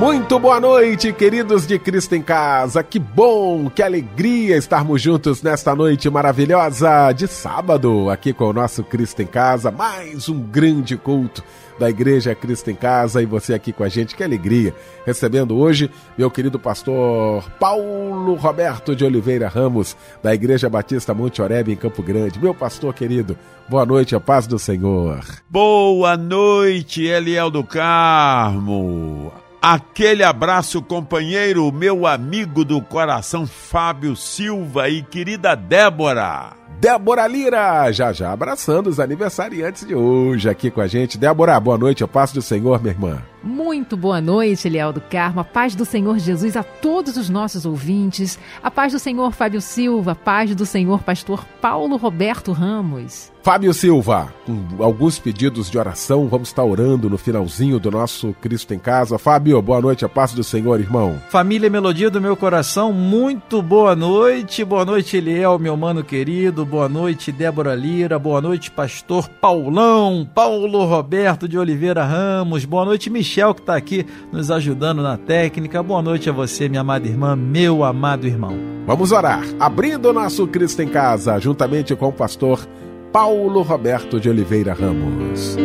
Muito boa noite, queridos de Cristo em Casa. Que bom, que alegria estarmos juntos nesta noite maravilhosa de sábado, aqui com o nosso Cristo em Casa. Mais um grande culto da Igreja Cristo em Casa e você aqui com a gente. Que alegria! Recebendo hoje meu querido pastor Paulo Roberto de Oliveira Ramos, da Igreja Batista Monte Oreb, em Campo Grande. Meu pastor querido, boa noite, a paz do Senhor. Boa noite, Eliel do Carmo. Aquele abraço, companheiro, meu amigo do coração Fábio Silva e querida Débora. Débora Lira, já já abraçando os aniversariantes de hoje aqui com a gente. Débora, boa noite, eu passo do Senhor, minha irmã. Muito boa noite, Eliel do Carmo. A paz do Senhor Jesus a todos os nossos ouvintes. A paz do Senhor Fábio Silva. A paz do Senhor Pastor Paulo Roberto Ramos. Fábio Silva, com alguns pedidos de oração, vamos estar orando no finalzinho do nosso Cristo em Casa. Fábio, boa noite, a paz do Senhor, irmão. Família e Melodia do meu coração, muito boa noite. Boa noite, Eliel, meu mano querido. Boa noite, Débora Lira. Boa noite, Pastor Paulão, Paulo Roberto de Oliveira Ramos. Boa noite, Michel. Michel que está aqui nos ajudando na técnica. Boa noite a você, minha amada irmã, meu amado irmão. Vamos orar, abrindo o nosso Cristo em Casa, juntamente com o pastor Paulo Roberto de Oliveira Ramos.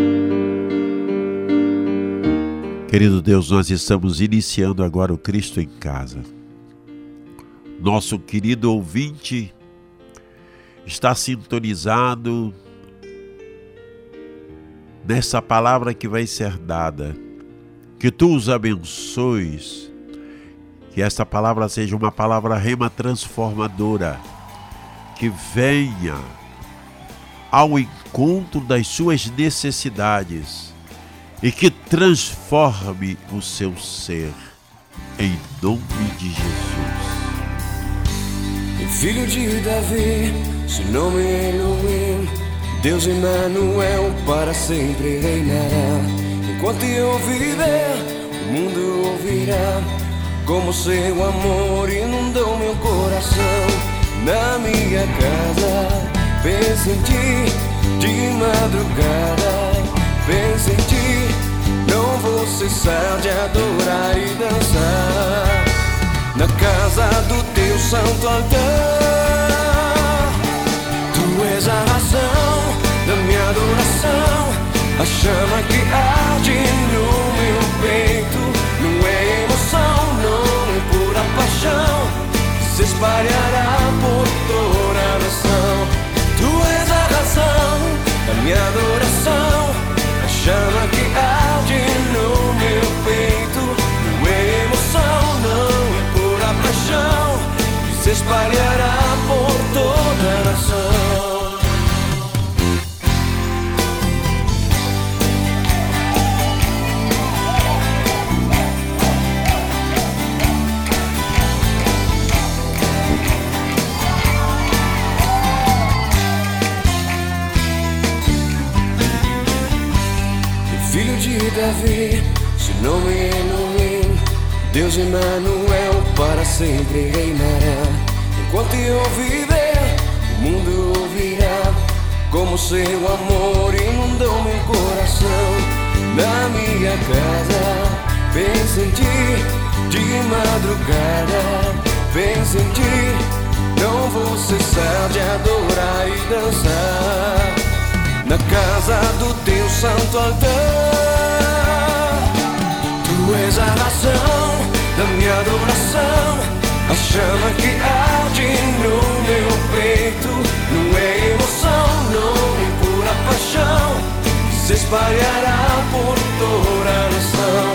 Querido Deus, nós estamos iniciando agora o Cristo em Casa. Nosso querido ouvinte está sintonizado nessa palavra que vai ser dada que tu os abençoes. Que esta palavra seja uma palavra rema transformadora. Que venha ao encontro das suas necessidades e que transforme o seu ser. Em nome de Jesus. Filho de Davi, seu nome é Elohim, Deus Emmanuel para sempre reinará. Enquanto eu viver, o mundo ouvirá como seu amor inundou meu coração. Na minha casa, penso em ti, de madrugada, penso em ti. Não vou cessar de adorar e dançar na casa do teu santo altar. Tu és a razão da minha adoração. A chama que arde no meu peito Não é emoção, não é pura paixão se espalhará por toda a nação Tu és a razão da minha adoração A chama que arde no paixão Que se espalhará por toda a nação. Davi, seu nome é Elohim, Deus Emmanuel para sempre reinará. Enquanto eu viver, o mundo ouvirá como seu amor inundou meu coração. Na minha casa, penso em ti, de madrugada, penso em ti. Não vou cessar de adorar e dançar na casa do teu santo altar. Tu és a razão da minha adoração, a chama que arde no meu peito. Não é emoção, não é pura paixão, se espalhará por toda a nação.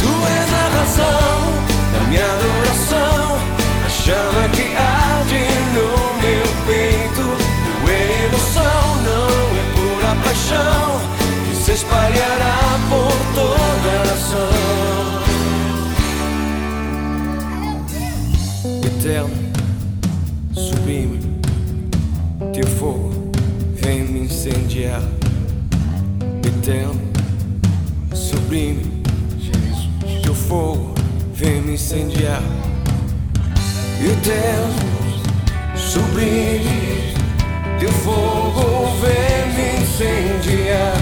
Tu és a razão da minha adoração, a chama que arde no meu peito. Não é emoção, não é pura paixão, que se espalhará por toda a nação. Incendiar. Eterno, sublime, teu fogo vem me incendiar. Eterno, sublime, teu fogo vem me incendiar.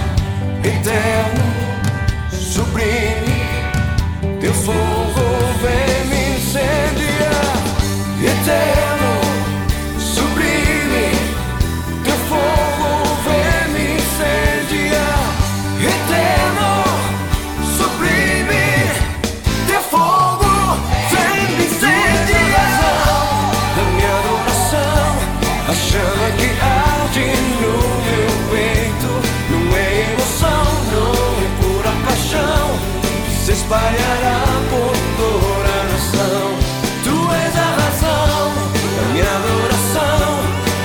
Eterno, sublime, teu fogo vem me incendiar. Eterno, espalhará por toda a nação. Tu és a razão da minha adoração.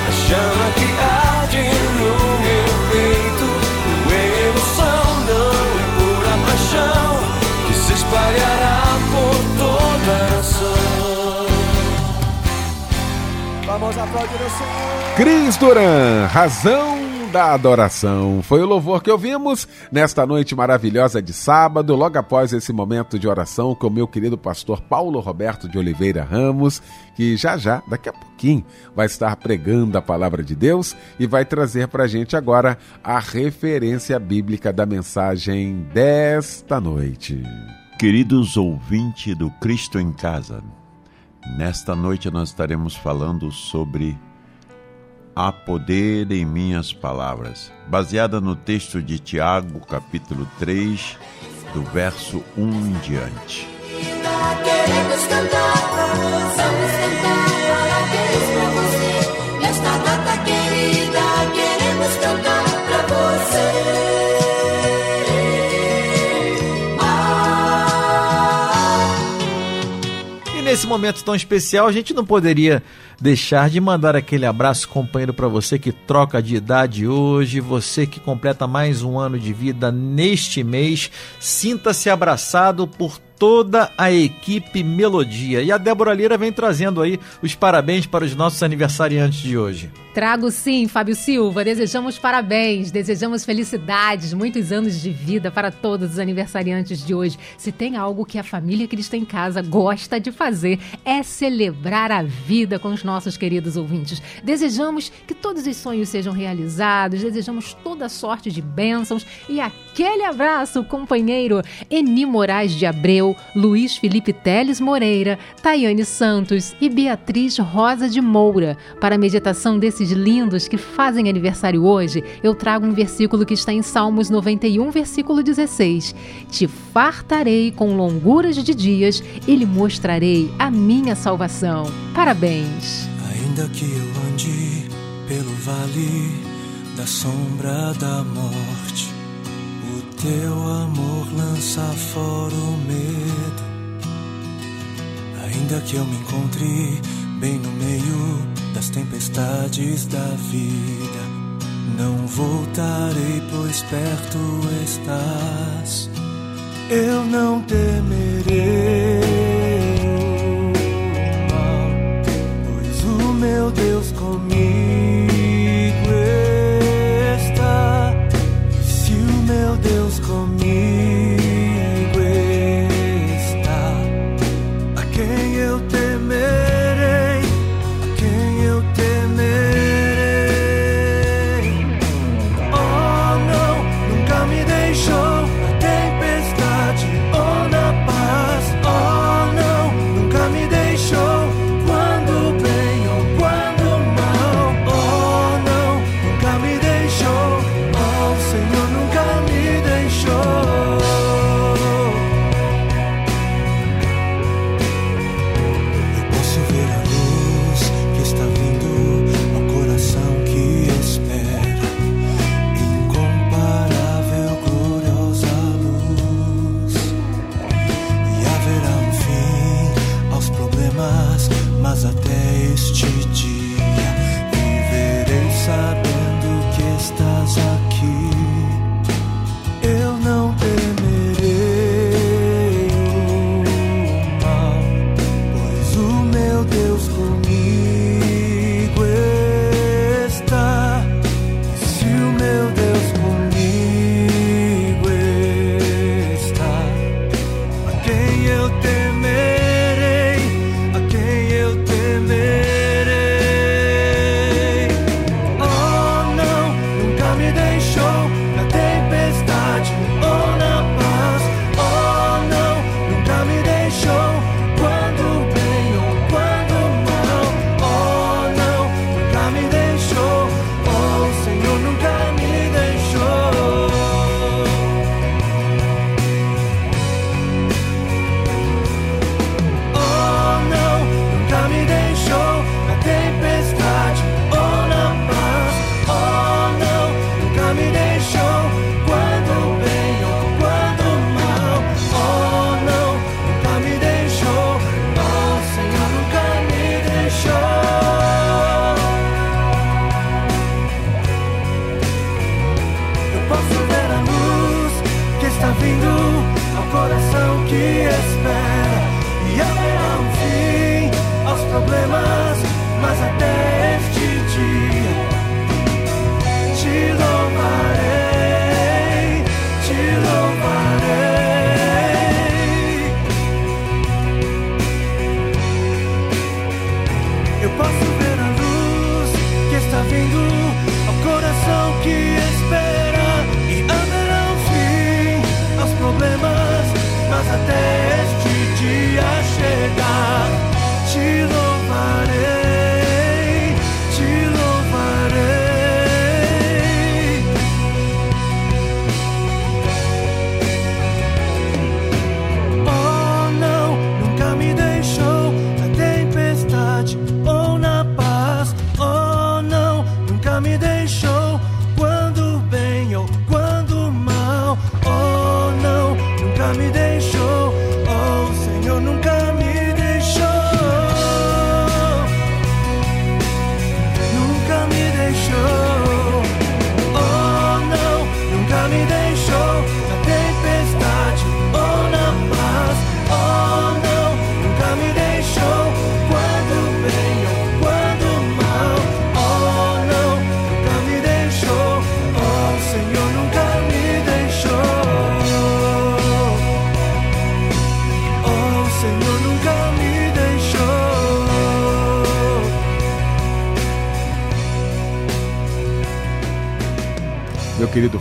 A chama que arde no meu peito. É emoção, não é pura paixão. Que se espalhará por toda a nação. Vamos aplaudir o Senhor. Cris Duran, razão da adoração. Foi o louvor que ouvimos nesta noite maravilhosa de sábado, logo após esse momento de oração com o meu querido pastor Paulo Roberto de Oliveira Ramos, que já já, daqui a pouquinho, vai estar pregando a palavra de Deus e vai trazer para a gente agora a referência bíblica da mensagem desta noite. Queridos ouvintes do Cristo em Casa, nesta noite nós estaremos falando sobre Há poder em minhas palavras, baseada no texto de Tiago, capítulo 3, do verso 1 em diante. Queremos cantar, vamos cantar nesse momento tão especial, a gente não poderia deixar de mandar aquele abraço companheiro para você que troca de idade hoje, você que completa mais um ano de vida neste mês. Sinta-se abraçado por toda a equipe Melodia. E a Débora Lira vem trazendo aí os parabéns para os nossos aniversariantes de hoje. Trago sim, Fábio Silva. Desejamos parabéns, desejamos felicidades, muitos anos de vida para todos os aniversariantes de hoje. Se tem algo que a família Cristo em Casa gosta de fazer, é celebrar a vida com os nossos queridos ouvintes. Desejamos que todos os sonhos sejam realizados, desejamos toda sorte de bênçãos e aquele abraço, companheiro Eni Moraes de Abreu, Luiz Felipe Teles Moreira, Tayane Santos e Beatriz Rosa de Moura. Para a meditação desses lindos que fazem aniversário hoje, eu trago um versículo que está em Salmos 91, versículo 16. Te fartarei com longuras de dias e lhe mostrarei a minha salvação. Parabéns! Ainda que eu ande pelo vale da sombra da morte, teu amor lança fora o medo. Ainda que eu me encontre bem no meio das tempestades da vida, não voltarei, pois perto estás. Eu não temerei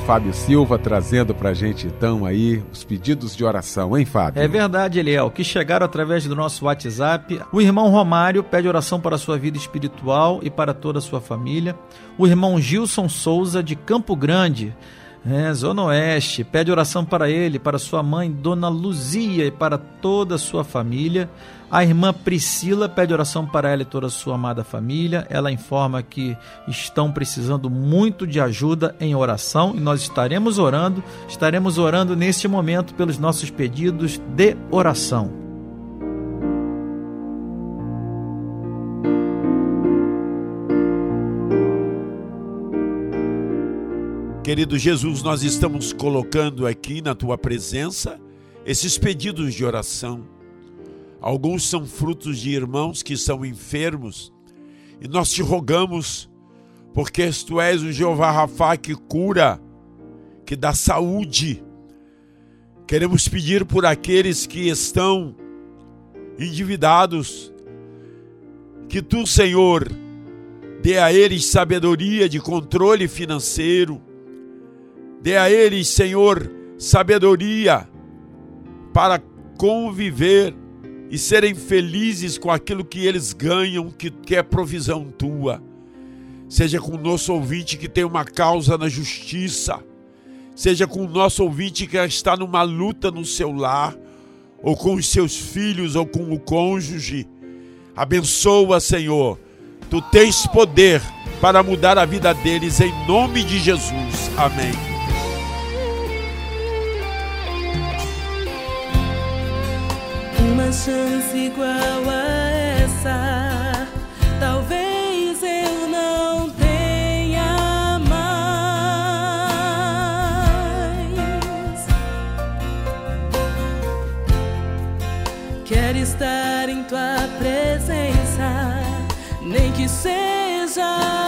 Fábio Silva trazendo pra gente então aí os pedidos de oração, hein, Fábio? É verdade, Eliel, que chegaram através do nosso WhatsApp. O irmão Romário pede oração para a sua vida espiritual e para toda a sua família. O irmão Gilson Souza, de Campo Grande, é, Zona Oeste, pede oração para ele, para sua mãe, Dona Luzia, e para toda a sua família. A irmã Priscila pede oração para ela e toda a sua amada família. Ela informa que estão precisando muito de ajuda em oração e nós estaremos orando, estaremos orando neste momento pelos nossos pedidos de oração. Querido Jesus, nós estamos colocando aqui na tua presença esses pedidos de oração. Alguns são frutos de irmãos que são enfermos e nós te rogamos, porque tu és o Jeová Rafa que cura, que dá saúde. Queremos pedir por aqueles que estão endividados, que tu, Senhor, dê a eles sabedoria de controle financeiro, dê a eles, Senhor, sabedoria para conviver e serem felizes com aquilo que eles ganham, que, é provisão tua. Seja com o nosso ouvinte que tem uma causa na justiça, seja com o nosso ouvinte que está numa luta no seu lar, ou com os seus filhos, ou com o cônjuge. Abençoa, Senhor. Tu tens poder para mudar a vida deles em nome de Jesus. Amém. Uma chance igual a essa, talvez eu não tenha mais. Quero estar em tua presença, nem que seja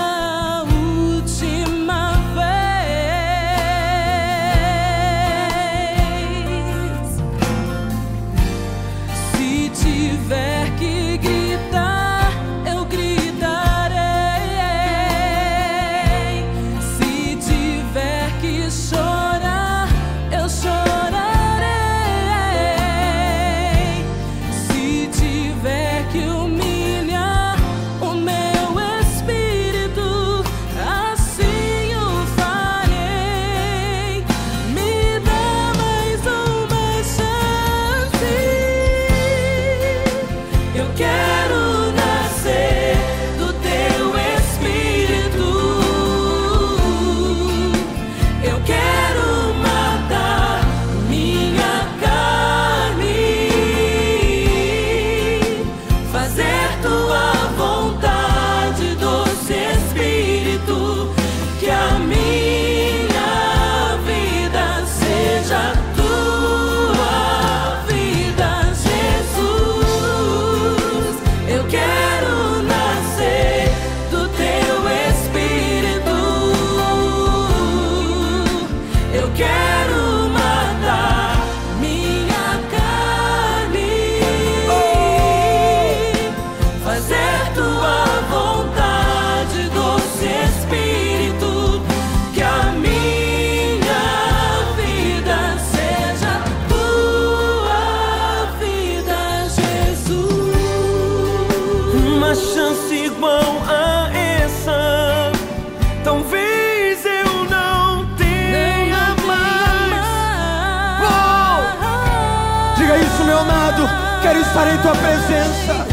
estar em tua presença.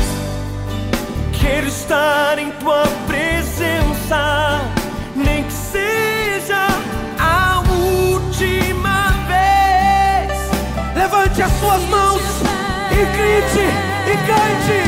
Quero estar em tua presença, nem que seja a última vez. Levante as suas mãos e grite e cante.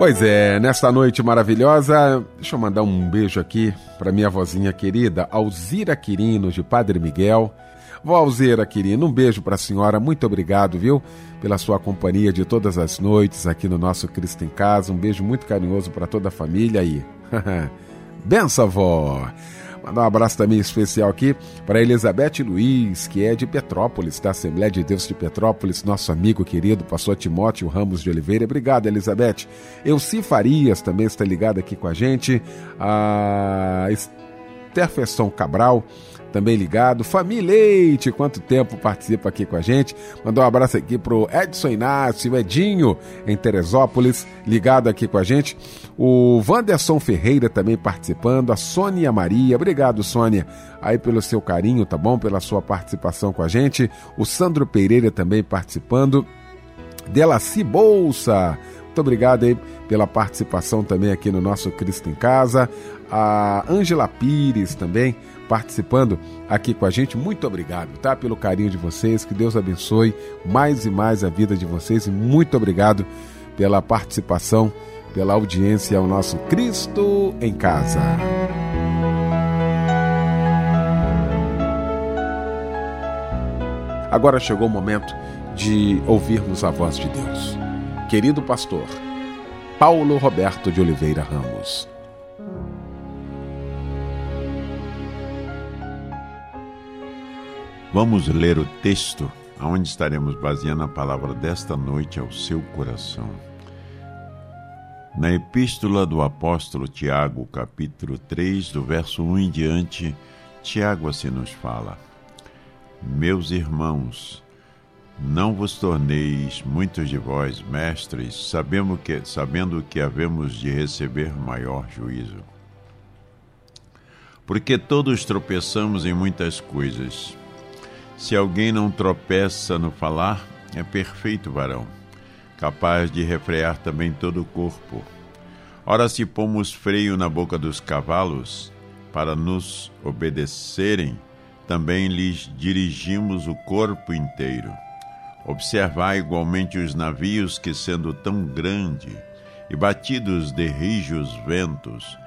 Pois é, nesta noite maravilhosa, deixa eu mandar um beijo aqui para minha vozinha querida, Alzira Quirino, de Padre Miguel. Vó Alzira Quirino, um beijo para a senhora, muito obrigado, viu, pela sua companhia de todas as noites aqui no nosso Cristo em Casa. Um beijo muito carinhoso para toda a família aí. Benção, vó! Mandar um abraço também especial aqui para Elizabeth Luiz, que é de Petrópolis, da Assembleia de Deus de Petrópolis, nosso amigo querido, pastor Timóteo Ramos de Oliveira. Obrigado, Elizabeth. Elci Farias também está ligado aqui com a gente. A Terfesson Cabral também ligado. Família Leite, quanto tempo participa aqui com a gente. Mandar um abraço aqui pro Edson Inácio, Edinho, em Teresópolis, ligado aqui com a gente. O Wanderson Ferreira também participando. A Sônia Maria, obrigado, Sônia, aí pelo seu carinho, tá bom? Pela sua participação com a gente. O Sandro Pereira também participando. Delaci Bolsa, muito obrigado aí pela participação também aqui no nosso Cristo em Casa. A Ângela Pires também participando aqui com a gente. Muito obrigado, tá? Pelo carinho de vocês. Que Deus abençoe mais e mais a vida de vocês. E muito obrigado pela participação, pela audiência ao nosso Cristo em Casa. Agora chegou o momento de ouvirmos a voz de Deus. Querido pastor, Paulo Roberto de Oliveira Ramos. Vamos ler o texto onde estaremos baseando a palavra desta noite ao seu coração. Na epístola do apóstolo Tiago, capítulo 3, do verso 1 em diante, Tiago assim nos fala: Meus irmãos, não vos torneis muitos de vós mestres, sabendo que, sabendo que havemos de receber maior juízo. Porque todos tropeçamos em muitas coisas. Se alguém não tropeça no falar, é perfeito varão, capaz de refrear também todo o corpo. Ora, se pomos freio na boca dos cavalos, para nos obedecerem, também lhes dirigimos o corpo inteiro. Observai igualmente os navios que, sendo tão grande e batidos de rijos ventos,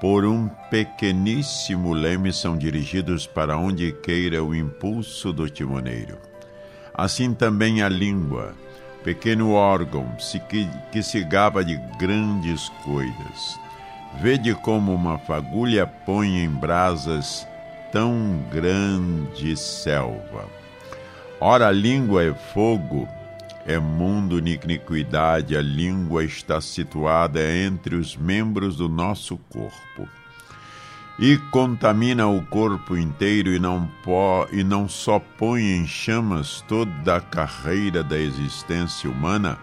por um pequeníssimo leme são dirigidos para onde queira o impulso do timoneiro. Assim também a língua, pequeno órgão que, que se gaba de grandes coisas. Vede como uma fagulha põe em brasas tão grande selva. Ora, a língua é fogo, é mundo de iniquidade, a língua está situada entre os membros do nosso corpo. E contamina o corpo inteiro e não, pó, e não só põe em chamas toda a carreira da existência humana,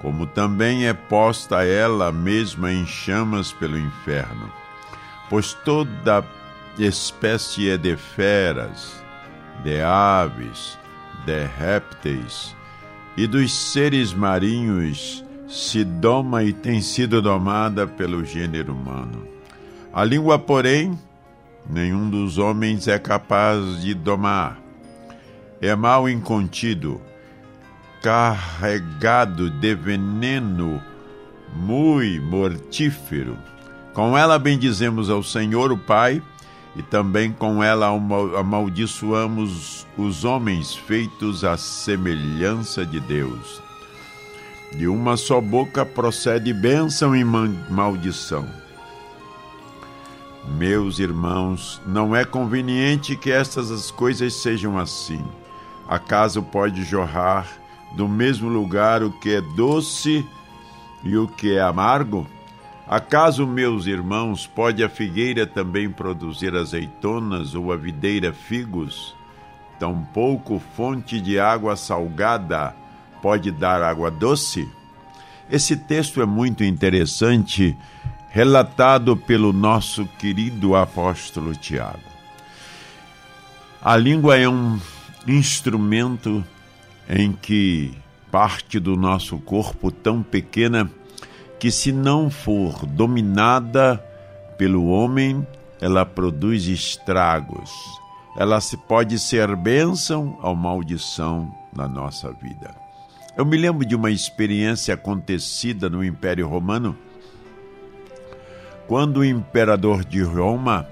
como também é posta ela mesma em chamas pelo inferno. Pois toda espécie é de feras, de aves, de répteis e dos seres marinhos se doma e tem sido domada pelo gênero humano. A língua, porém, nenhum dos homens é capaz de domar. É mal incontido, carregado de veneno muito mortífero. Com ela bendizemos ao Senhor o Pai e também com ela amaldiçoamos os homens feitos à semelhança de Deus. De uma só boca procede bênção e maldição. Meus irmãos, não é conveniente que estas coisas sejam assim. Acaso pode jorrar do mesmo lugar o que é doce e o que é amargo? Acaso, meus irmãos, pode a figueira também produzir azeitonas ou a videira figos? Tampouco fonte de água salgada pode dar água doce? Esse texto é muito interessante, relatado pelo nosso querido apóstolo Tiago. A língua é um instrumento em que parte do nosso corpo tão pequena que, se não for dominada pelo homem, ela produz estragos. Ela pode ser bênção ou maldição na nossa vida. Eu me lembro de uma experiência acontecida no Império Romano, quando o imperador de Roma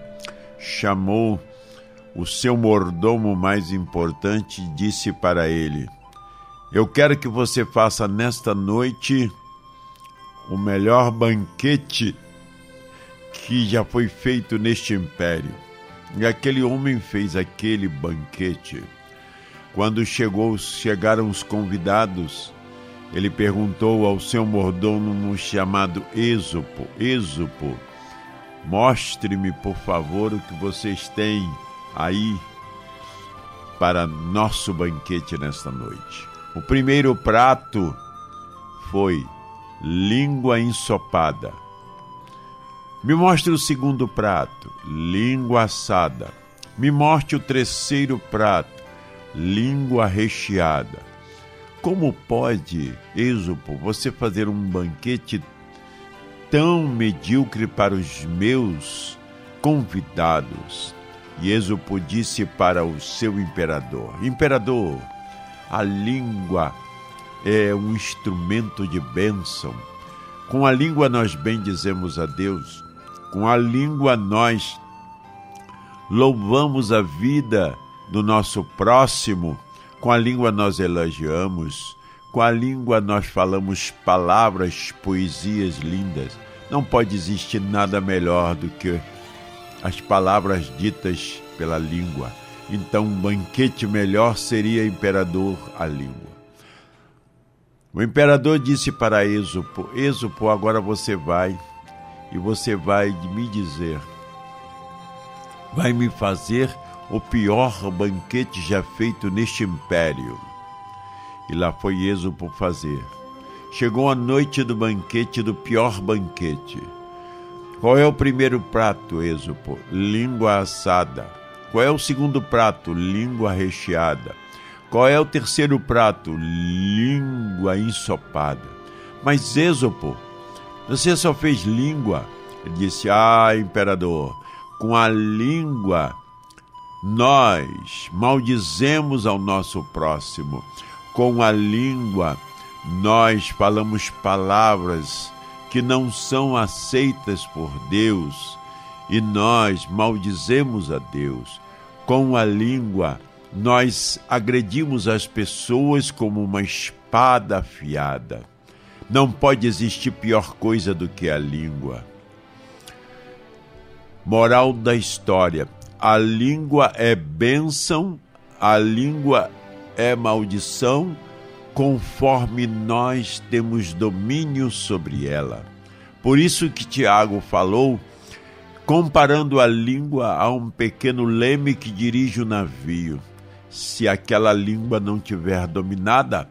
chamou o seu mordomo mais importante e disse para ele: Eu quero que você faça nesta noite o melhor banquete que já foi feito neste império. E aquele homem fez aquele banquete. Quando chegou, chegaram os convidados, ele perguntou ao seu mordomo chamado Êxopo: Êxopo, mostre-me, por favor, o que vocês têm aí para nosso banquete nesta noite. O primeiro prato foi língua ensopada. Me mostre o segundo prato, língua assada. Me mostre o terceiro prato, língua recheada. Como pode, Êxopo, você fazer um banquete tão medíocre para os meus convidados? E Êxopo disse para o seu imperador: Imperador, a língua é um instrumento de bênção. Com a língua nós bendizemos a Deus. Com a língua nós louvamos a vida do nosso próximo. Com a língua nós elogiamos. Com a língua nós falamos palavras, poesias lindas. Não pode existir nada melhor do que as palavras ditas pela língua. Então, um banquete melhor seria imperador a língua. O imperador disse para Êxopo: Êxopo, agora você vai e você vai me dizer, vai me fazer o pior banquete já feito neste império. E lá foi Êxopo fazer. Chegou a noite do banquete, do pior banquete. Qual é o primeiro prato, Êxopo? Língua assada. Qual é o segundo prato? Língua recheada. Qual é o terceiro prato? Língua ensopada. Mas Êxopo, você só fez língua. Ele disse: Ah, imperador, com a língua nós maldizemos ao nosso próximo. Com a língua nós falamos palavras que não são aceitas por Deus e nós maldizemos a Deus. Com a língua nós agredimos as pessoas como uma espada afiada. Não pode existir pior coisa do que a língua. Moral da história: a língua é bênção, a língua é maldição, conforme nós temos domínio sobre ela. Por isso que Tiago falou, comparando a língua a um pequeno leme que dirige o navio. Se aquela língua não tiver dominada,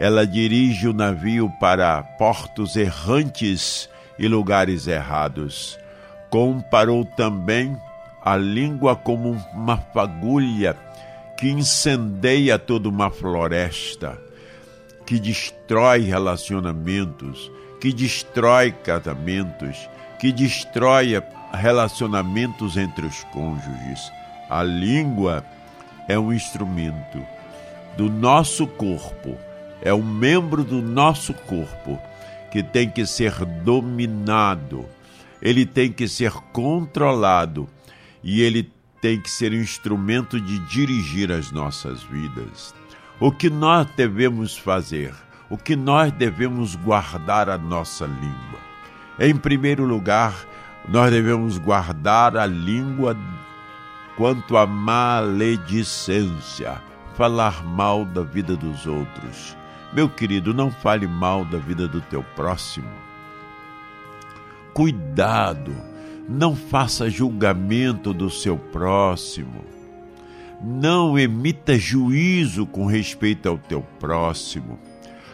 ela dirige o navio para portos errantes e lugares errados. Comparou também a língua como uma fagulha que incendeia toda uma floresta, que destrói relacionamentos, que destrói casamentos, que destrói relacionamentos entre os cônjuges. A língua é um instrumento do nosso corpo, é um membro do nosso corpo que tem que ser dominado, ele tem que ser controlado e ele tem que ser um instrumento de dirigir as nossas vidas. O que nós devemos fazer? O que nós devemos guardar a nossa língua? Em primeiro lugar, nós devemos guardar a língua quanto à maledicência, falar mal da vida dos outros. Meu querido, não fale mal da vida do teu próximo. Cuidado, não faça julgamento do seu próximo. Não emita juízo com respeito ao teu próximo.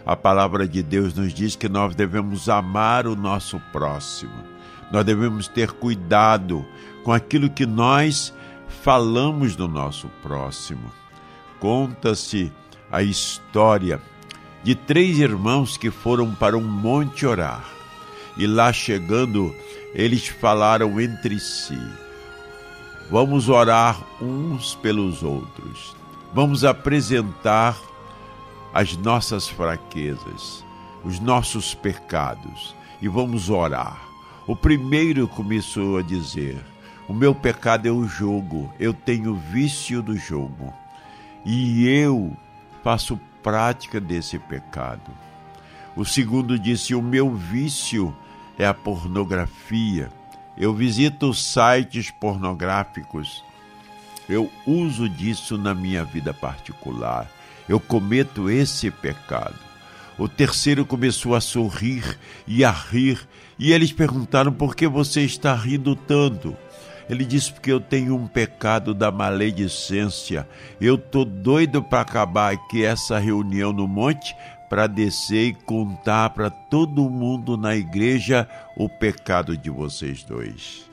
A palavra de Deus nos diz que nós devemos amar o nosso próximo. Nós devemos ter cuidado com aquilo que nós falamos do nosso próximo. Conta-se a história de três irmãos que foram para um monte orar. E lá chegando, eles falaram entre si: Vamos orar uns pelos outros. Vamos apresentar as nossas fraquezas, os nossos pecados e vamos orar. O primeiro começou a dizer: O meu pecado é o jogo, eu tenho vício do jogo e eu faço prática desse pecado. O segundo disse: O meu vício é a pornografia, eu visito sites pornográficos, eu uso disso na minha vida particular. Eu cometo esse pecado. O terceiro começou a sorrir e a rir, e eles perguntaram por que você está rindo tanto. Ele disse porque eu tenho um pecado da maledicência. Eu tô doido para acabar aqui essa reunião no monte para descer e contar para todo mundo na igreja o pecado de vocês dois.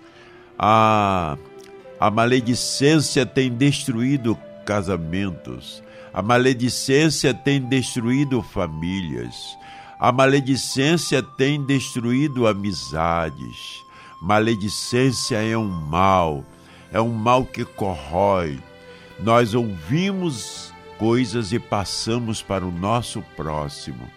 A, a maledicência tem destruído casamentos. A maledicência tem destruído famílias. A maledicência tem destruído amizades. Maledicência é um mal, é um mal que corrói. Nós ouvimos coisas e passamos para o nosso próximo.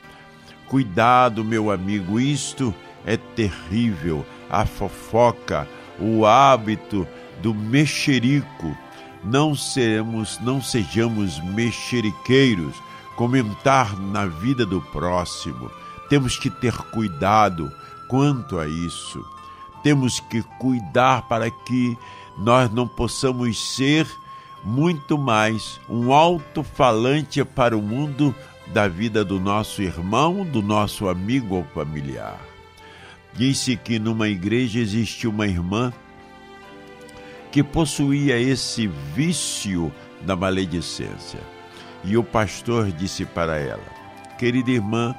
Cuidado, meu amigo, isto é terrível. A fofoca, o hábito do mexerico. Não seremos, não sejamos mexeriqueiros, comentar na vida do próximo. Temos que ter cuidado quanto a isso. Temos que cuidar para que nós não possamos ser muito mais um alto-falante para o mundo da vida do nosso irmão, do nosso amigo ou familiar. Disse que numa igreja existia uma irmã que possuía esse vício da maledicência. E o pastor disse para ela: Querida irmã,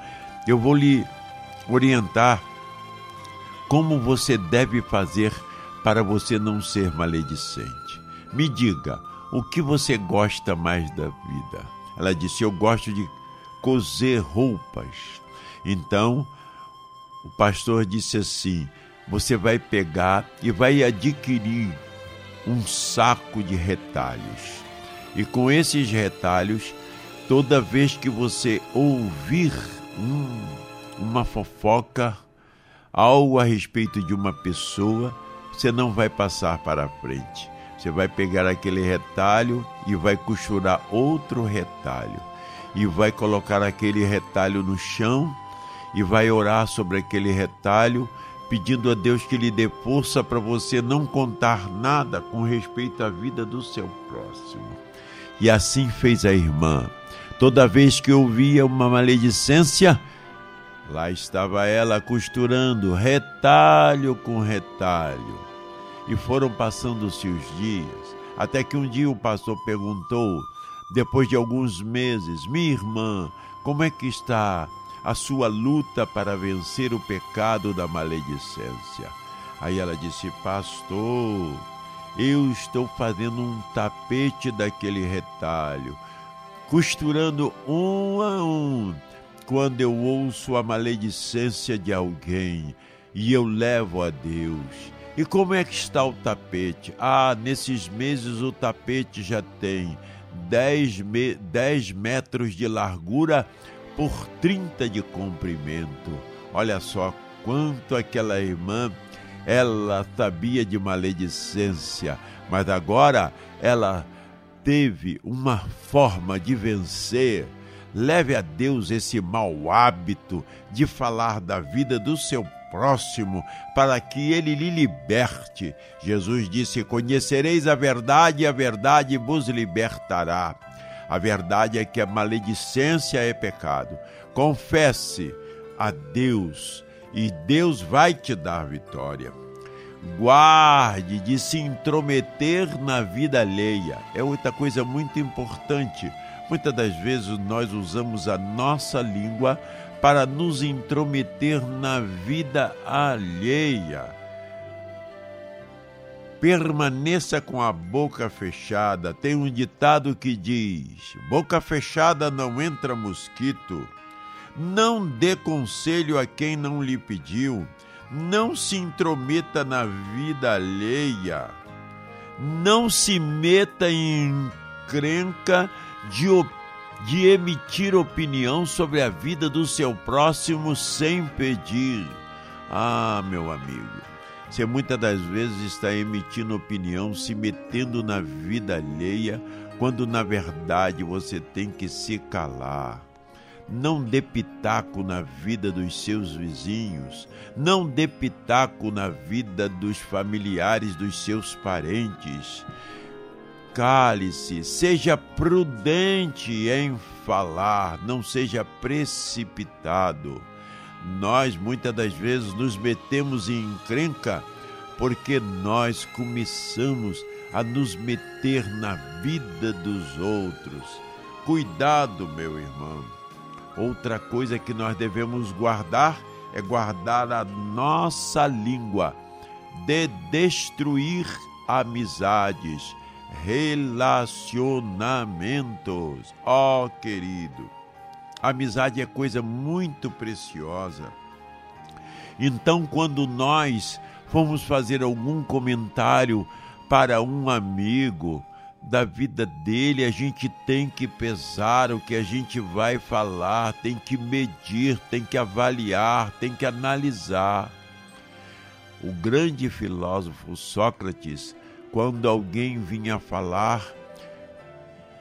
eu vou lhe orientar como você deve fazer para você não ser maledicente. Me diga, o que você gosta mais da vida? Ela disse: Eu gosto de coser roupas. Então, o pastor disse assim: Você vai pegar e vai adquirir um saco de retalhos. E com esses retalhos, toda vez que você ouvir uma fofoca, algo a respeito de uma pessoa, você não vai passar para frente. Você vai pegar aquele retalho e vai costurar outro retalho. E vai colocar aquele retalho no chão e vai orar sobre aquele retalho, pedindo a Deus que lhe dê força para você não contar nada com respeito à vida do seu próximo. E assim fez a irmã. Toda vez que ouvia uma maledicência, lá estava ela costurando retalho com retalho. E foram passando-se os dias, até que um dia o pastor perguntou, depois de alguns meses: Minha irmã, como é que está a sua luta para vencer o pecado da maledicência? Aí ela disse: Pastor, eu estou fazendo um tapete daquele retalho, costurando um a um. Quando eu ouço a maledicência de alguém e eu levo a Deus. E como é que está o tapete? Ah, nesses meses o tapete já tem 10, me 10 metros de largura por 30 de comprimento. Olha só quanto aquela irmã ela sabia de maledicência, mas agora ela teve uma forma de vencer. Leve a Deus esse mau hábito de falar da vida do seu próximo, para que ele lhe liberte. Jesus disse: Conhecereis a verdade, e a verdade vos libertará. A verdade é que a maledicência é pecado. Confesse a Deus e Deus vai te dar vitória. Guarde de se intrometer na vida alheia. É outra coisa muito importante. Muitas das vezes nós usamos a nossa língua para nos intrometer na vida alheia. Permaneça com a boca fechada. Tem um ditado que diz: boca fechada não entra mosquito. Não dê conselho a quem não lhe pediu. Não se intrometa na vida alheia. Não se meta em encrenca de de emitir opinião sobre a vida do seu próximo sem pedir. Ah, meu amigo, você muitas das vezes está emitindo opinião, se metendo na vida alheia, quando na verdade você tem que se calar. não dê pitaco na vida dos seus vizinhos, não dê pitaco na vida dos familiares dos seus parentes. Cale-se, seja prudente em falar, não seja precipitado. Nós muitas das vezes nos metemos em encrenca porque nós começamos a nos meter na vida dos outros. Cuidado, meu irmão. Outra coisa que nós devemos guardar é guardar a nossa língua de destruir amizades, relacionamentos. Ó, oh, querido, amizade é coisa muito preciosa. Então, quando nós formos fazer algum comentário para um amigo, da vida dele, a gente tem que pesar o que a gente vai falar, tem que medir, tem que avaliar, tem que analisar. O grande filósofo Sócrates, quando alguém vinha falar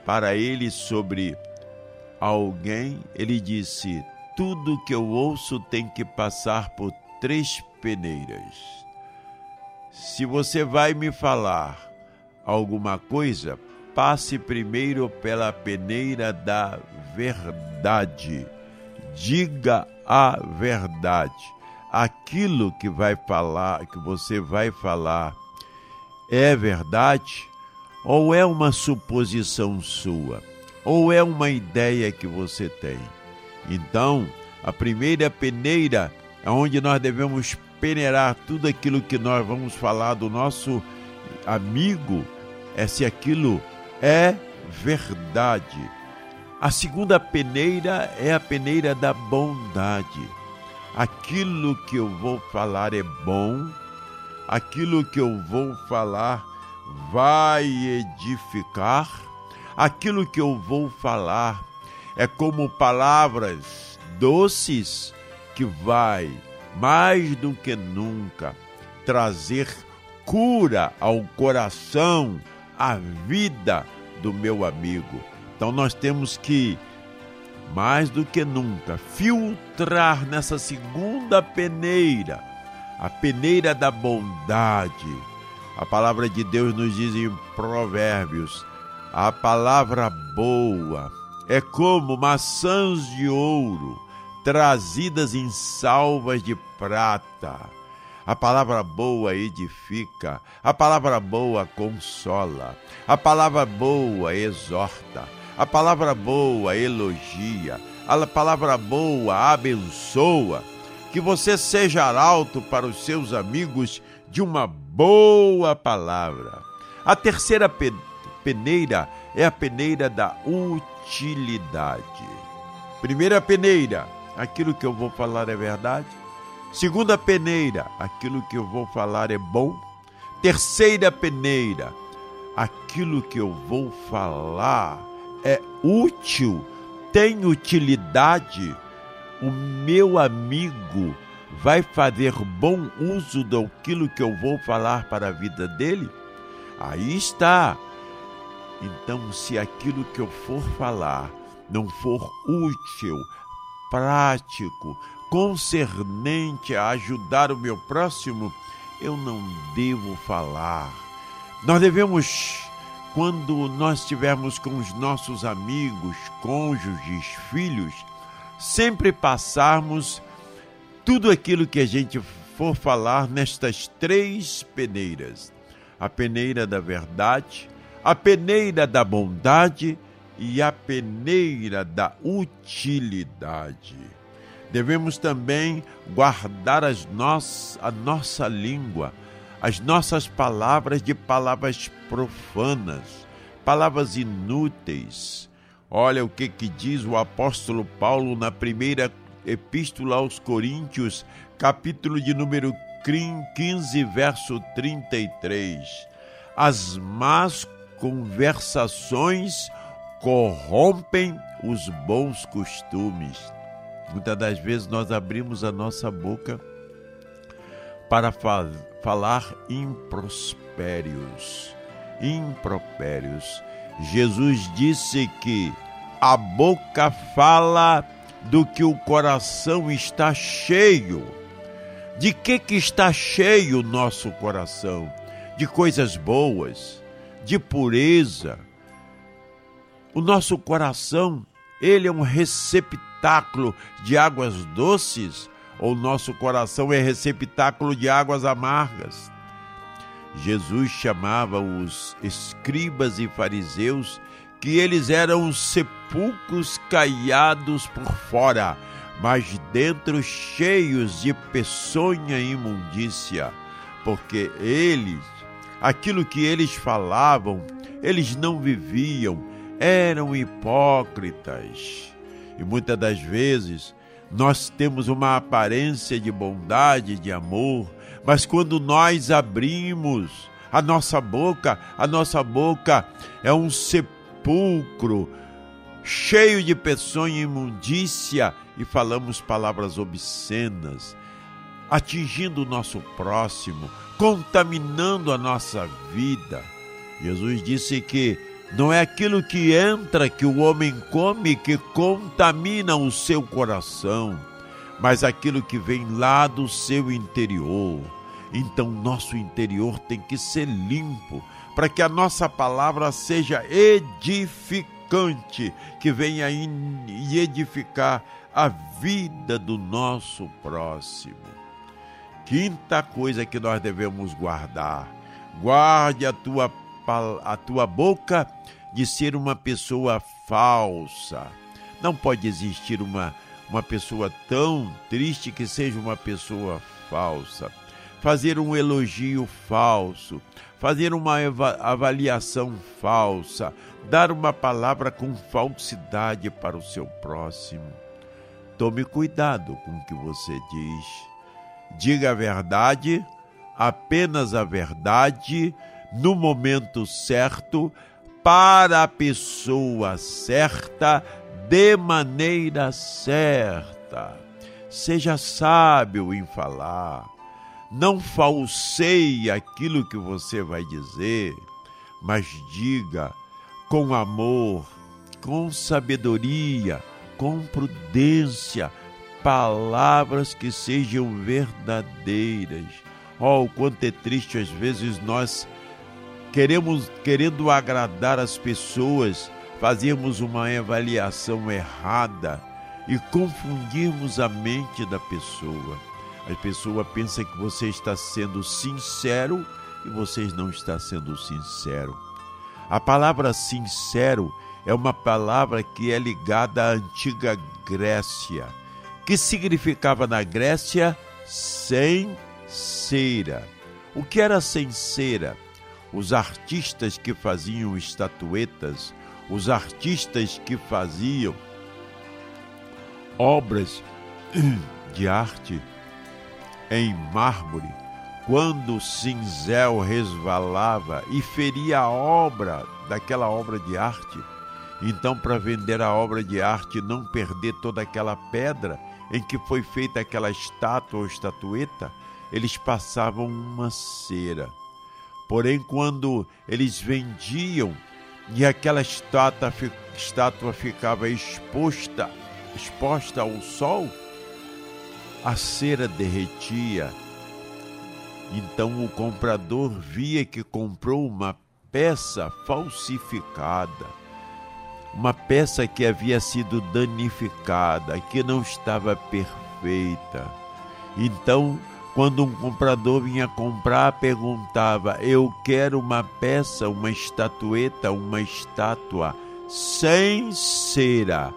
para ele sobre alguém, ele disse: Tudo que eu ouço tem que passar por três peneiras. Se você vai me falar alguma coisa, passe primeiro pela peneira da verdade. Diga a verdade. Aquilo que vai falar, que você vai falar, é verdade ou é uma suposição sua? Ou é uma ideia que você tem? Então, a primeira peneira é onde nós devemos peneirar tudo aquilo que nós vamos falar do nosso amigo é se aquilo é verdade. A segunda peneira é a peneira da bondade. Aquilo que eu vou falar é bom, aquilo que eu vou falar vai edificar, aquilo que eu vou falar é como palavras doces que vai mais do que nunca trazer cura ao coração, à vida do meu amigo. Então nós temos que, mais do que nunca, filtrar nessa segunda peneira, a peneira da bondade. A palavra de Deus nos diz em Provérbios: a palavra boa é como maçãs de ouro trazidas em salvas de prata a palavra boa edifica, a palavra boa consola, a palavra boa exorta, a palavra boa elogia, a palavra boa abençoa. Que você seja arauto para os seus amigos de uma boa palavra. A terceira peneira é a peneira da utilidade. Primeira peneira, aquilo que eu vou falar é verdade? Segunda peneira, aquilo que eu vou falar é bom. Terceira peneira, aquilo que eu vou falar é útil, tem utilidade. O meu amigo vai fazer bom uso daquilo que eu vou falar para a vida dele? Aí está. Então, se aquilo que eu for falar não for útil, prático, concernente a ajudar o meu próximo, eu não devo falar. Nós devemos, quando nós estivermos com os nossos amigos, cônjuges, filhos, sempre passarmos tudo aquilo que a gente for falar nestas três peneiras: a peneira da verdade, a peneira da bondade e a peneira da utilidade devemos também guardar as nós, a nossa língua, as nossas palavras de palavras profanas, palavras inúteis. Olha o que, que diz o apóstolo Paulo na primeira epístola aos Coríntios, capítulo de número 15, verso 33. As más conversações corrompem os bons costumes. Muitas das vezes nós abrimos a nossa boca para fa falar improspérios, impropérios. Jesus disse que a boca fala do que o coração está cheio. De que que está cheio o nosso coração? De coisas boas, de pureza. O nosso coração, ele é um receptáculo de águas doces ou nosso coração é receptáculo de águas amargas? Jesus chamava os escribas e fariseus que eles eram sepulcros caiados por fora, mas dentro cheios de peçonha e imundícia, porque eles, aquilo que eles falavam, eles não viviam, eram hipócritas. E muitas das vezes nós temos uma aparência de bondade, de amor, mas quando nós abrimos a nossa boca, a nossa boca é um sepulcro cheio de peçonha e imundícia e falamos palavras obscenas, atingindo o nosso próximo, contaminando a nossa vida. Jesus disse que não é aquilo que entra que o homem come que contamina o seu coração, mas aquilo que vem lá do seu interior. Então, nosso interior tem que ser limpo, para que a nossa palavra seja edificante, que venha e edificar a vida do nosso próximo. Quinta coisa que nós devemos guardar: guarde a tua, a tua boca de ser uma pessoa falsa. Não pode existir uma, uma pessoa tão triste que seja uma pessoa falsa. Fazer um elogio falso, fazer uma avaliação falsa, dar uma palavra com falsidade para o seu próximo. Tome cuidado com o que você diz. Diga a verdade, apenas a verdade, no momento certo, para a pessoa certa, de maneira certa. Seja sábio em falar. Não falseie aquilo que você vai dizer, mas diga com amor, com sabedoria, com prudência, palavras que sejam verdadeiras. Oh, o quanto é triste às vezes nós queremos querendo agradar as pessoas, fazermos uma avaliação errada e confundirmos a mente da pessoa. A pessoa pensa que você está sendo sincero e você não está sendo sincero. A palavra sincero é uma palavra que é ligada à antiga Grécia, que significava na Grécia sincera. O que era sincera? Os artistas que faziam estatuetas, os artistas que faziam obras de arte em mármore, quando o cinzel resvalava e feria a obra daquela obra de arte, então, para vender a obra de arte e não perder toda aquela pedra em que foi feita aquela estátua ou estatueta, eles passavam uma cera. Porém, quando eles vendiam e aquela estátua, estátua ficava exposta, exposta ao sol, a cera derretia. Então o comprador via que comprou uma peça falsificada, uma peça que havia sido danificada, que não estava perfeita. Então, quando um comprador vinha comprar, perguntava: Eu quero uma peça, uma estatueta, uma estátua sem cera,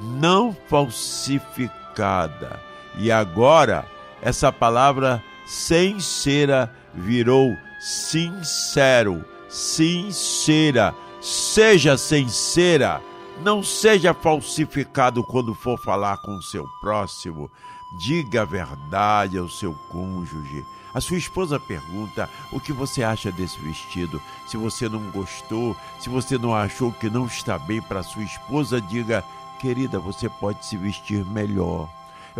não falsificada e agora essa palavra sincera virou sincero, sincera. Seja sincera, não seja falsificado quando for falar com seu próximo. Diga a verdade ao seu cônjuge. A sua esposa pergunta o que você acha desse vestido. Se você não gostou, se você não achou que não está bem para sua esposa, diga: querida, você pode se vestir melhor.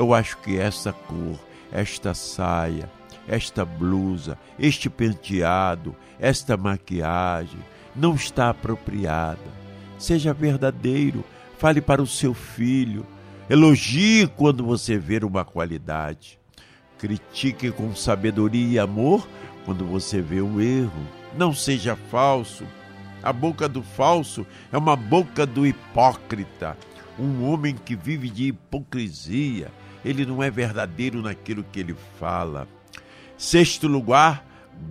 Eu acho que essa cor, esta saia, esta blusa, este penteado, esta maquiagem não está apropriada. Seja verdadeiro, fale para o seu filho. Elogie quando você ver uma qualidade. Critique com sabedoria e amor quando você vê um erro. Não seja falso. A boca do falso é uma boca do hipócrita, um homem que vive de hipocrisia. Ele não é verdadeiro naquilo que ele fala. Sexto lugar,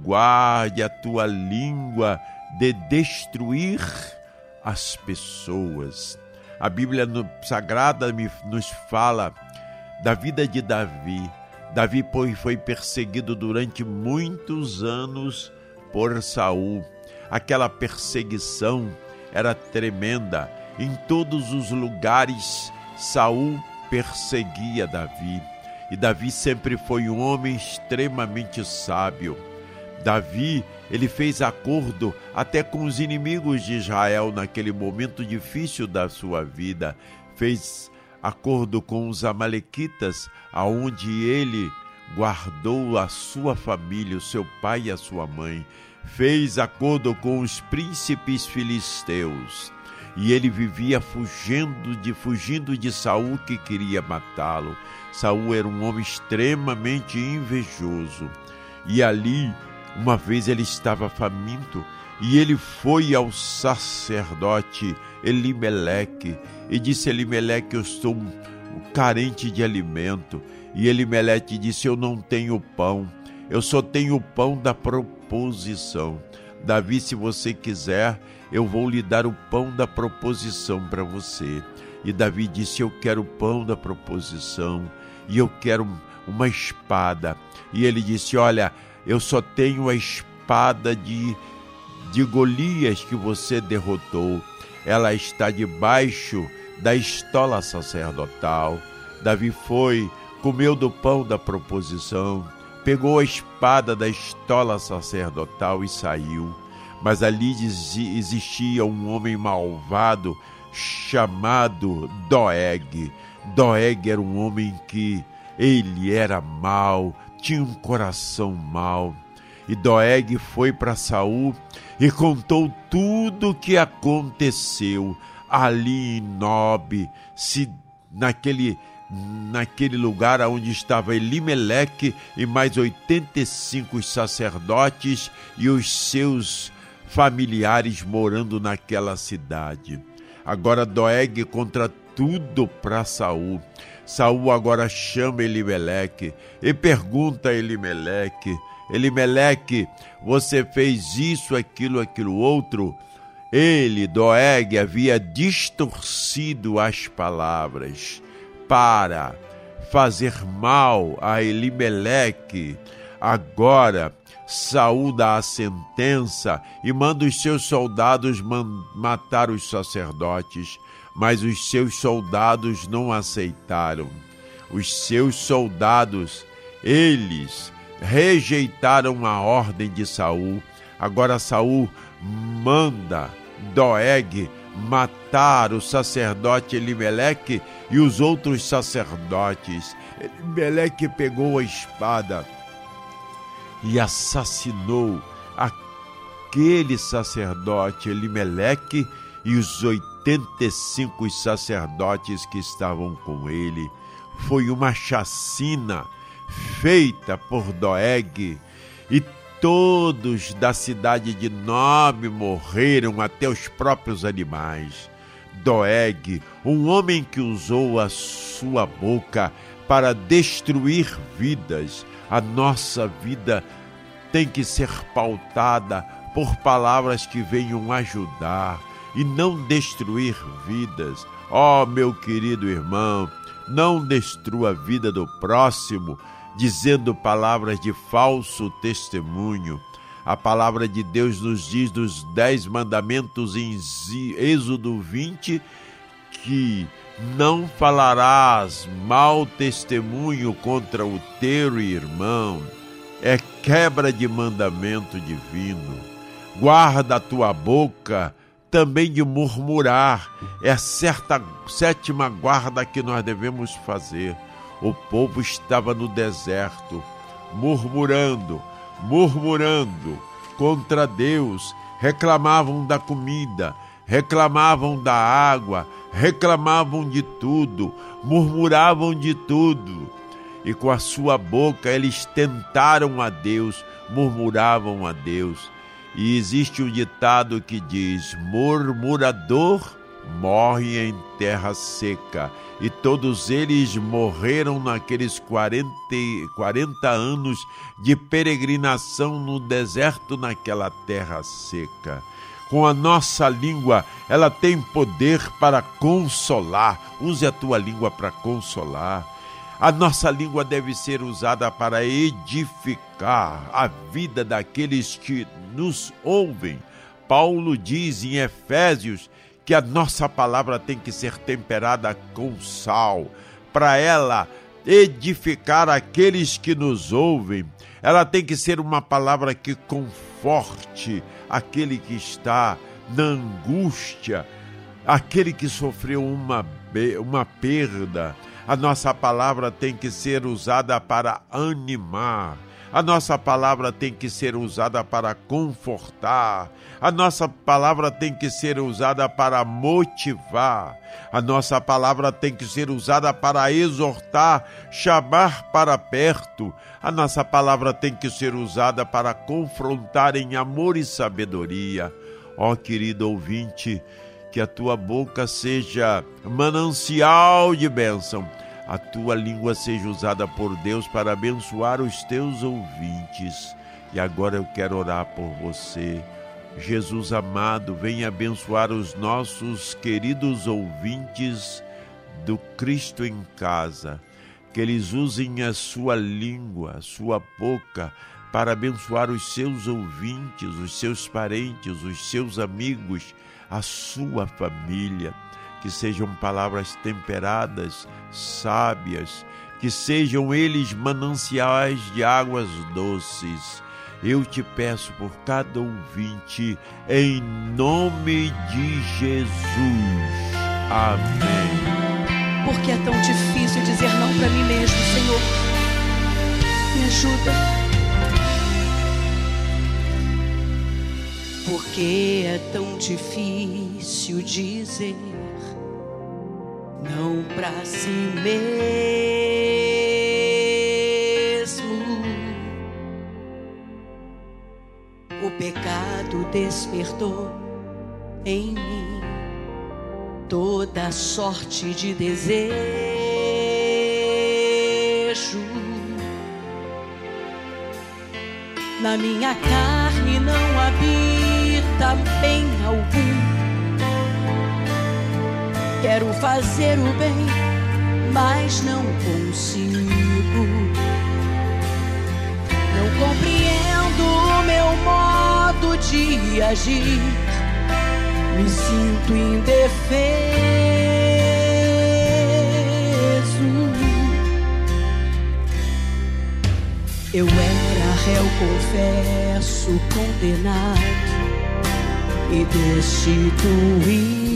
guarde a tua língua de destruir as pessoas. A Bíblia Sagrada nos fala da vida de Davi. Davi foi perseguido durante muitos anos por Saul. Aquela perseguição era tremenda. Em todos os lugares, Saul perseguia Davi. E Davi sempre foi um homem extremamente sábio. Davi, ele fez acordo até com os inimigos de Israel naquele momento difícil da sua vida. Fez acordo com os amalequitas, aonde ele guardou a sua família, o seu pai e a sua mãe. Fez acordo com os príncipes filisteus. E ele vivia fugindo de fugindo de Saul que queria matá-lo. Saul era um homem extremamente invejoso. E ali uma vez ele estava faminto e ele foi ao sacerdote Elimeleque e disse: Elimeleque, eu estou carente de alimento. E Elimeleque disse: Eu não tenho pão, eu só tenho o pão da proposição. Davi, se você quiser, eu vou lhe dar o pão da proposição para você. E Davi disse: Eu quero o pão da proposição e eu quero uma espada. E ele disse: Olha, eu só tenho a espada de, de Golias que você derrotou. Ela está debaixo da estola sacerdotal. Davi foi, comeu do pão da proposição, pegou a espada da estola sacerdotal e saiu. Mas ali existia um homem malvado chamado Doeg. Doeg era um homem que ele era mau, tinha um coração mau. E Doeg foi para Saul e contou tudo o que aconteceu ali em Nob, se naquele naquele lugar onde estava Elimeleque e mais 85 sacerdotes e os seus familiares morando naquela cidade. Agora Doeg contra tudo para Saul. Saul agora chama Elimeleque e pergunta a Elimeleque: Elimeleque, você fez isso, aquilo, aquilo outro? Ele, Doeg, havia distorcido as palavras para fazer mal a Elimeleque. Agora Saul dá a sentença e manda os seus soldados matar os sacerdotes, mas os seus soldados não aceitaram. Os seus soldados, eles rejeitaram a ordem de Saul. Agora Saul manda Doeg matar o sacerdote Elimeleque e os outros sacerdotes. Elimeleque pegou a espada e assassinou aquele sacerdote Elimeleque e os 85 sacerdotes que estavam com ele. Foi uma chacina feita por Doeg e todos da cidade de Nob morreram, até os próprios animais. Doeg, um homem que usou a sua boca para destruir vidas, a nossa vida tem que ser pautada por palavras que venham ajudar e não destruir vidas. Ó, meu querido irmão, não destrua a vida do próximo dizendo palavras de falso testemunho. A palavra de Deus nos diz nos Dez Mandamentos em Êxodo 20 que não falarás mau testemunho contra o teu irmão. É quebra de mandamento divino. Guarda a tua boca também de murmurar. É a certa sétima guarda que nós devemos fazer. O povo estava no deserto, murmurando, murmurando contra Deus, reclamavam da comida, reclamavam da água, reclamavam de tudo, murmuravam de tudo. E com a sua boca eles tentaram a Deus, murmuravam a Deus. E existe um ditado que diz: murmurador morre em terra seca. E todos eles morreram naqueles 40, 40 anos de peregrinação no deserto, naquela terra seca. Com a nossa língua, ela tem poder para consolar. Use a tua língua para consolar. A nossa língua deve ser usada para edificar a vida daqueles que nos ouvem. Paulo diz em Efésios que a nossa palavra tem que ser temperada com sal, para ela edificar aqueles que nos ouvem. Ela tem que ser uma palavra que conforte aquele que está na angústia, aquele que sofreu uma, uma perda. A nossa palavra tem que ser usada para animar. A nossa palavra tem que ser usada para confortar. A nossa palavra tem que ser usada para motivar. A nossa palavra tem que ser usada para exortar, chamar para perto. A nossa palavra tem que ser usada para confrontar em amor e sabedoria. Ó querido ouvinte, que a tua boca seja manancial de bênção, a tua língua seja usada por Deus para abençoar os teus ouvintes. E agora eu quero orar por você. Jesus amado, venha abençoar os nossos queridos ouvintes do Cristo em casa. Que eles usem a sua língua, a sua boca, para abençoar os seus ouvintes, os seus parentes, os seus amigos, a sua família. Que sejam palavras temperadas, sábias, que sejam eles mananciais de águas doces. Eu te peço por cada ouvinte, em nome de Jesus. Amém. Por que é tão difícil dizer não para mim mesmo, Senhor? Me ajuda. Por que é tão difícil dizer não para si mesmo? O pecado despertou em mim toda sorte de desejo. Na minha carne não habita bem algum. Quero fazer o bem, mas não consigo. Não compreendo o meu modo de agir. Me sinto indefeso. Eu era réu, confesso, condenado e destituído.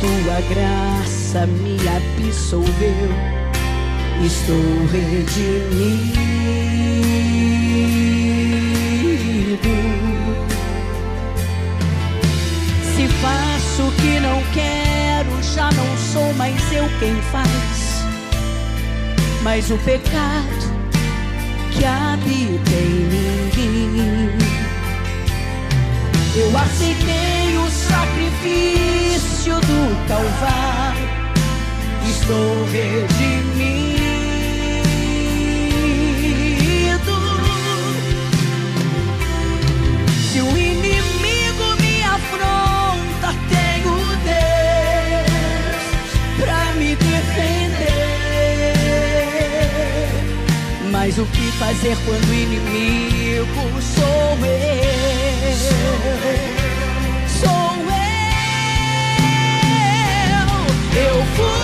Tua graça me absolveu. Estou redimido. Se faço o que não quero, já não sou mais eu quem faz. Mas o pecado que habita em mim. Eu aceitei o sacrifício do Calvário. Estou redimido. Se o inimigo me afronta, tenho Deus pra me defender. Mas o que fazer quando o inimigo sou eu? Sou eu. Eu fujo,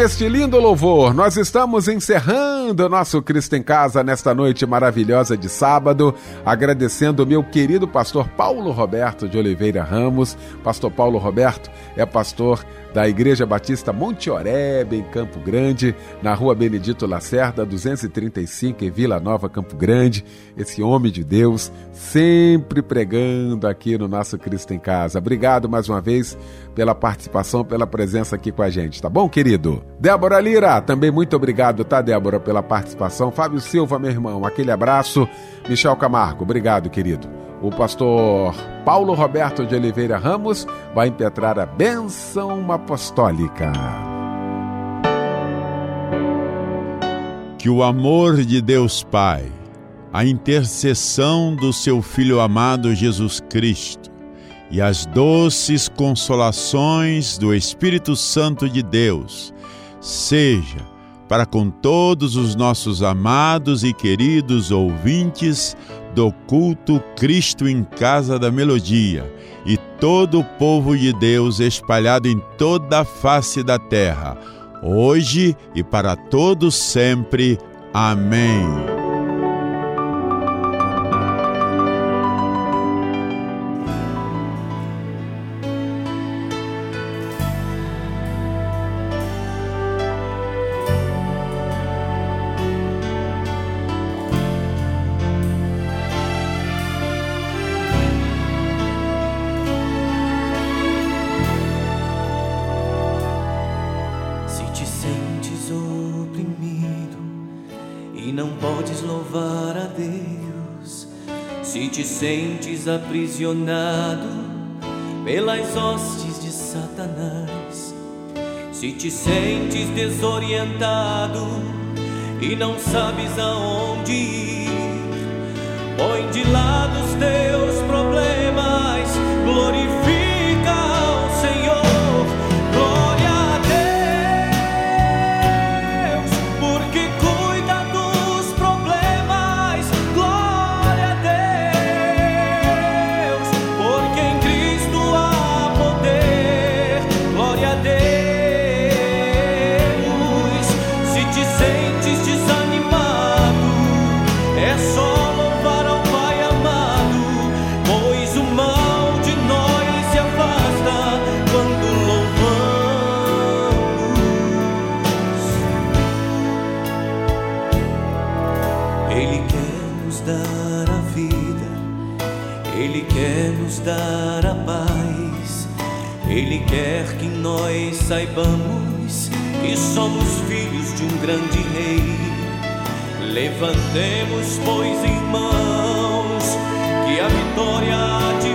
este lindo louvor, nós estamos encerrando o nosso Cristo em Casa nesta noite maravilhosa de sábado, agradecendo o meu querido pastor Paulo Roberto de Oliveira Ramos. Pastor Paulo Roberto é pastor da Igreja Batista Monte Oreb, em Campo Grande, na rua Benedito Lacerda, 235, em Vila Nova, Campo Grande. Esse homem de Deus, sempre pregando aqui no nosso Cristo em Casa. Obrigado mais uma vez pela participação, pela presença aqui com a gente, tá bom, querido? Débora Lira, também muito obrigado, tá, Débora, pela participação. Fábio Silva, meu irmão, aquele abraço. Michel Camargo, obrigado, querido. O pastor Paulo Roberto de Oliveira Ramos vai impetrar a bênção apostólica. Que o amor de Deus Pai, a intercessão do seu Filho amado Jesus Cristo e as doces consolações do Espírito Santo de Deus seja para com todos os nossos amados e queridos ouvintes do culto Cristo em Casa da Melodia e todo o povo de Deus espalhado em toda a face da terra, hoje e para todos sempre. Amém. Sentes aprisionado pelas hostes de Satanás, se te sentes desorientado e não sabes aonde ir, põe de lado quer que nós saibamos que somos filhos de um grande rei. Levantemos, pois, irmãos, que a vitória de